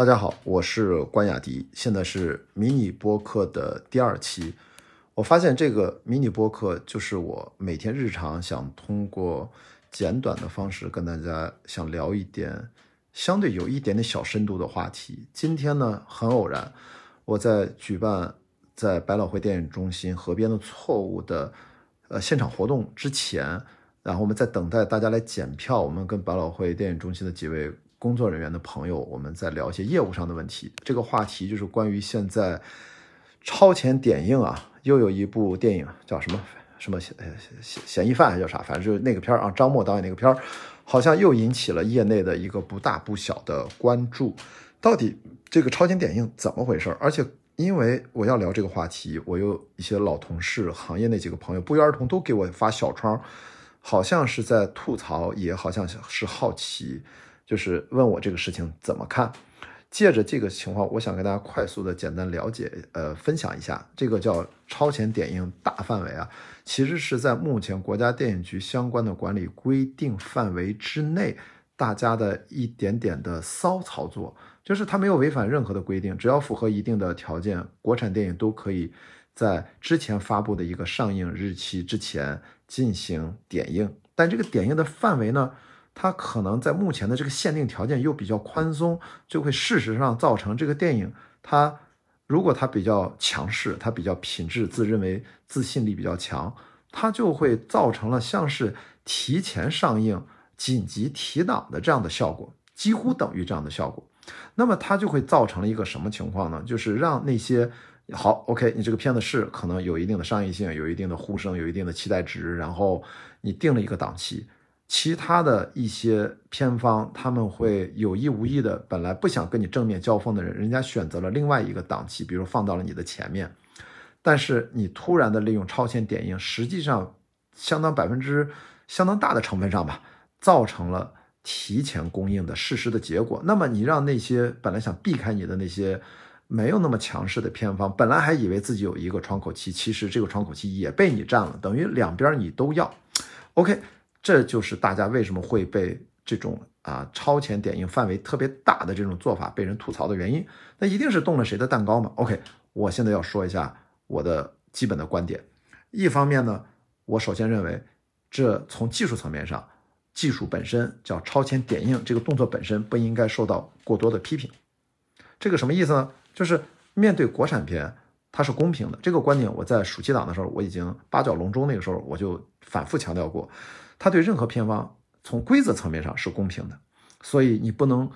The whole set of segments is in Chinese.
大家好，我是关雅迪，现在是迷你播客的第二期。我发现这个迷你播客就是我每天日常想通过简短的方式跟大家想聊一点相对有一点点小深度的话题。今天呢，很偶然，我在举办在百老汇电影中心《河边的错误》的呃现场活动之前，然后我们在等待大家来检票，我们跟百老汇电影中心的几位。工作人员的朋友，我们在聊一些业务上的问题。这个话题就是关于现在超前点映啊，又有一部电影叫什么什么嫌嫌嫌疑犯还叫啥？反正就是那个片儿啊，张默导演那个片儿，好像又引起了业内的一个不大不小的关注。到底这个超前点映怎么回事？而且因为我要聊这个话题，我有一些老同事、行业那几个朋友不约而同都给我发小窗，好像是在吐槽，也好像是好奇。就是问我这个事情怎么看？借着这个情况，我想跟大家快速的简单了解，呃，分享一下这个叫超前点映大范围啊，其实是在目前国家电影局相关的管理规定范围之内，大家的一点点的骚操作，就是它没有违反任何的规定，只要符合一定的条件，国产电影都可以在之前发布的一个上映日期之前进行点映，但这个点映的范围呢？它可能在目前的这个限定条件又比较宽松，就会事实上造成这个电影，它如果它比较强势，它比较品质，自认为自信力比较强，它就会造成了像是提前上映、紧急提档的这样的效果，几乎等于这样的效果。那么它就会造成了一个什么情况呢？就是让那些好，OK，你这个片子是可能有一定的商业性，有一定的呼声，有一定的期待值，然后你定了一个档期。其他的一些偏方，他们会有意无意的，本来不想跟你正面交锋的人，人家选择了另外一个档期，比如放到了你的前面，但是你突然的利用超前点映，实际上相当百分之相当大的成分上吧，造成了提前供应的事实的结果。那么你让那些本来想避开你的那些没有那么强势的偏方，本来还以为自己有一个窗口期，其实这个窗口期也被你占了，等于两边你都要。OK。这就是大家为什么会被这种啊超前点映范围特别大的这种做法被人吐槽的原因，那一定是动了谁的蛋糕嘛？OK，我现在要说一下我的基本的观点。一方面呢，我首先认为，这从技术层面上，技术本身叫超前点映这个动作本身不应该受到过多的批评。这个什么意思呢？就是面对国产片，它是公平的。这个观点我在暑期档的时候我已经八角笼中那个时候我就反复强调过。它对任何偏方从规则层面上是公平的，所以你不能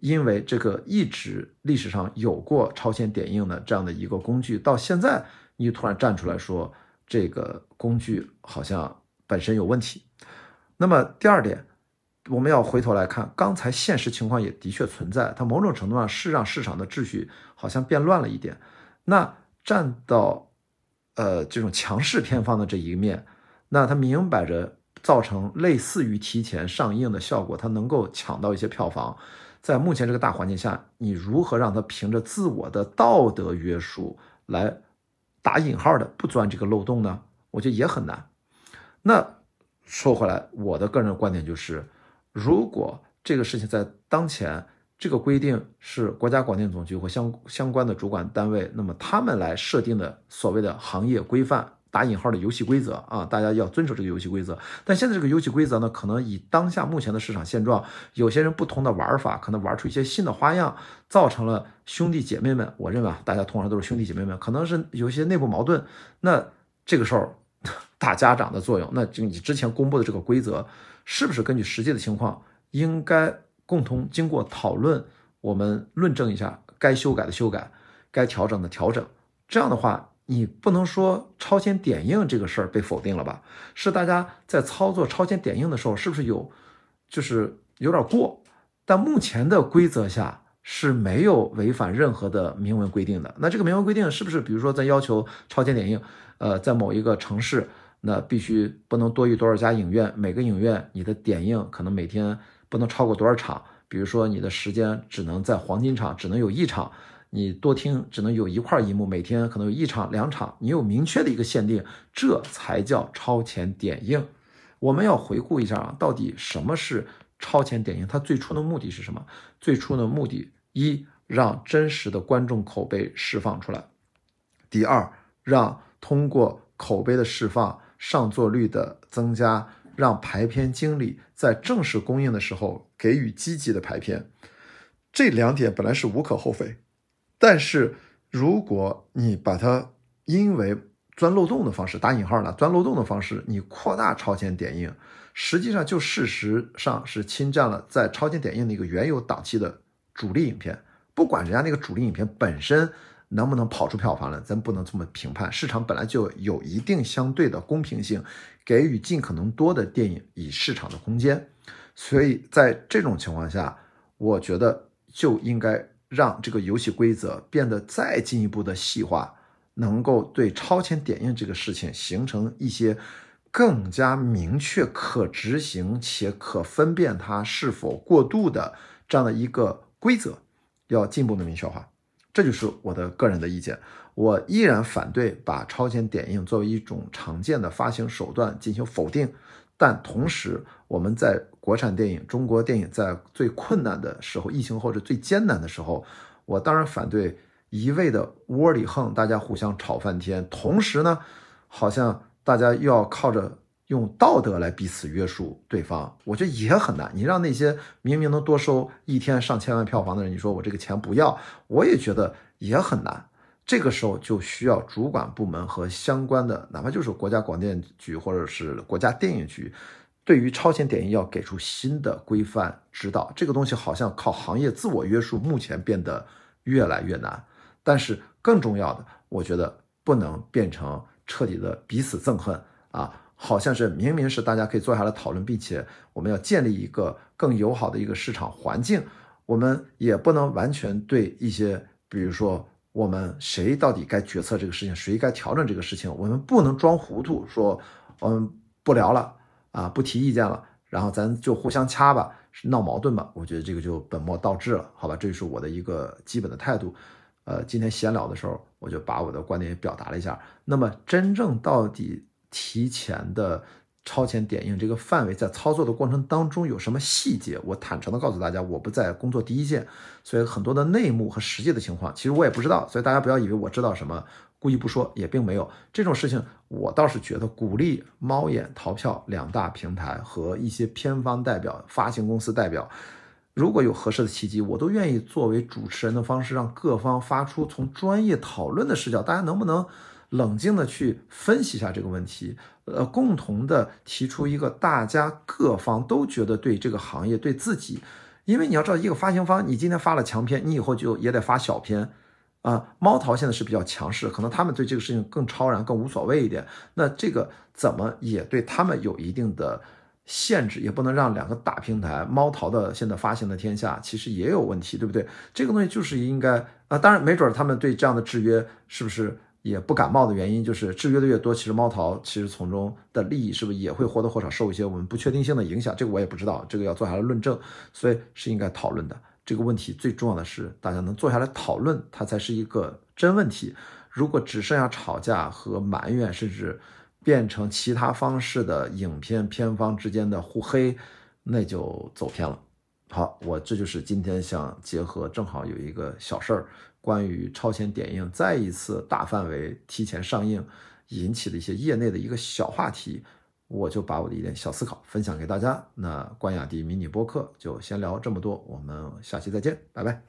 因为这个一直历史上有过超前点映的这样的一个工具，到现在你突然站出来说这个工具好像本身有问题。那么第二点，我们要回头来看，刚才现实情况也的确存在，它某种程度上是让市场的秩序好像变乱了一点。那站到呃这种强势偏方的这一面，那他明摆着。造成类似于提前上映的效果，它能够抢到一些票房。在目前这个大环境下，你如何让它凭着自我的道德约束来打引号的不钻这个漏洞呢？我觉得也很难。那说回来，我的个人观点就是，如果这个事情在当前这个规定是国家广电总局或相相关的主管单位，那么他们来设定的所谓的行业规范。打引号的游戏规则啊，大家要遵守这个游戏规则。但现在这个游戏规则呢，可能以当下目前的市场现状，有些人不同的玩法，可能玩出一些新的花样，造成了兄弟姐妹们，我认为啊，大家通常都是兄弟姐妹们，可能是有一些内部矛盾。那这个时候，大家长的作用，那就你之前公布的这个规则，是不是根据实际的情况，应该共同经过讨论，我们论证一下，该修改的修改，该调整的调整，这样的话。你不能说超前点映这个事儿被否定了吧？是大家在操作超前点映的时候，是不是有，就是有点过？但目前的规则下是没有违反任何的明文规定的。那这个明文规定是不是，比如说在要求超前点映，呃，在某一个城市，那必须不能多于多少家影院，每个影院你的点映可能每天不能超过多少场？比如说你的时间只能在黄金场，只能有一场。你多听只能有一块银幕，每天可能有一场两场，你有明确的一个限定，这才叫超前点映。我们要回顾一下啊，到底什么是超前点映？它最初的目的是什么？最初的目的一让真实的观众口碑释放出来；第二，让通过口碑的释放、上座率的增加，让排片经理在正式公映的时候给予积极的排片。这两点本来是无可厚非，但是如果你把它因为钻漏洞的方式打引号呢，钻漏洞的方式，你扩大超前点映，实际上就事实上是侵占了在超前点映的一个原有档期的主力影片。不管人家那个主力影片本身能不能跑出票房来，咱不能这么评判。市场本来就有一定相对的公平性，给予尽可能多的电影以市场的空间。所以在这种情况下，我觉得就应该让这个游戏规则变得再进一步的细化。能够对超前点映这个事情形成一些更加明确、可执行且可分辨它是否过度的这样的一个规则，要进一步的明确化。这就是我的个人的意见。我依然反对把超前点映作为一种常见的发行手段进行否定，但同时，我们在国产电影、中国电影在最困难的时候，疫情或者最艰难的时候，我当然反对。一味的窝里横，大家互相吵翻天，同时呢，好像大家又要靠着用道德来彼此约束对方，我觉得也很难。你让那些明明能多收一天上千万票房的人，你说我这个钱不要，我也觉得也很难。这个时候就需要主管部门和相关的，哪怕就是国家广电局或者是国家电影局，对于超前点映要给出新的规范指导。这个东西好像靠行业自我约束，目前变得越来越难。但是更重要的，我觉得不能变成彻底的彼此憎恨啊！好像是明明是大家可以坐下来讨论，并且我们要建立一个更友好的一个市场环境，我们也不能完全对一些，比如说我们谁到底该决策这个事情，谁该调整这个事情，我们不能装糊涂，说我们不聊了啊，不提意见了，然后咱就互相掐吧，是闹矛盾吧。我觉得这个就本末倒置了，好吧？这就是我的一个基本的态度。呃，今天闲聊的时候，我就把我的观点也表达了一下。那么，真正到底提前的超前点映这个范围，在操作的过程当中有什么细节？我坦诚的告诉大家，我不在工作第一线，所以很多的内幕和实际的情况，其实我也不知道。所以大家不要以为我知道什么，故意不说，也并没有这种事情。我倒是觉得，鼓励猫眼、淘票两大平台和一些片方代表、发行公司代表。如果有合适的契机，我都愿意作为主持人的方式，让各方发出从专业讨论的视角，大家能不能冷静的去分析一下这个问题？呃，共同的提出一个大家各方都觉得对这个行业、对自己，因为你要知道，一个发行方，你今天发了强片，你以后就也得发小片啊。猫淘现在是比较强势，可能他们对这个事情更超然、更无所谓一点。那这个怎么也对他们有一定的。限制也不能让两个大平台猫淘的现在发行的天下，其实也有问题，对不对？这个东西就是应该啊，当然没准他们对这样的制约是不是也不感冒的原因，就是制约的越多，其实猫淘其实从中的利益是不是也会或多或少受一些我们不确定性的影响？这个我也不知道，这个要做下来论证，所以是应该讨论的。这个问题最重要的是大家能坐下来讨论，它才是一个真问题。如果只剩下吵架和埋怨，甚至。变成其他方式的影片片方之间的互黑，那就走偏了。好，我这就是今天想结合，正好有一个小事儿，关于超前点映再一次大范围提前上映引起的一些业内的一个小话题，我就把我的一点小思考分享给大家。那关雅迪迷你播客就先聊这么多，我们下期再见，拜拜。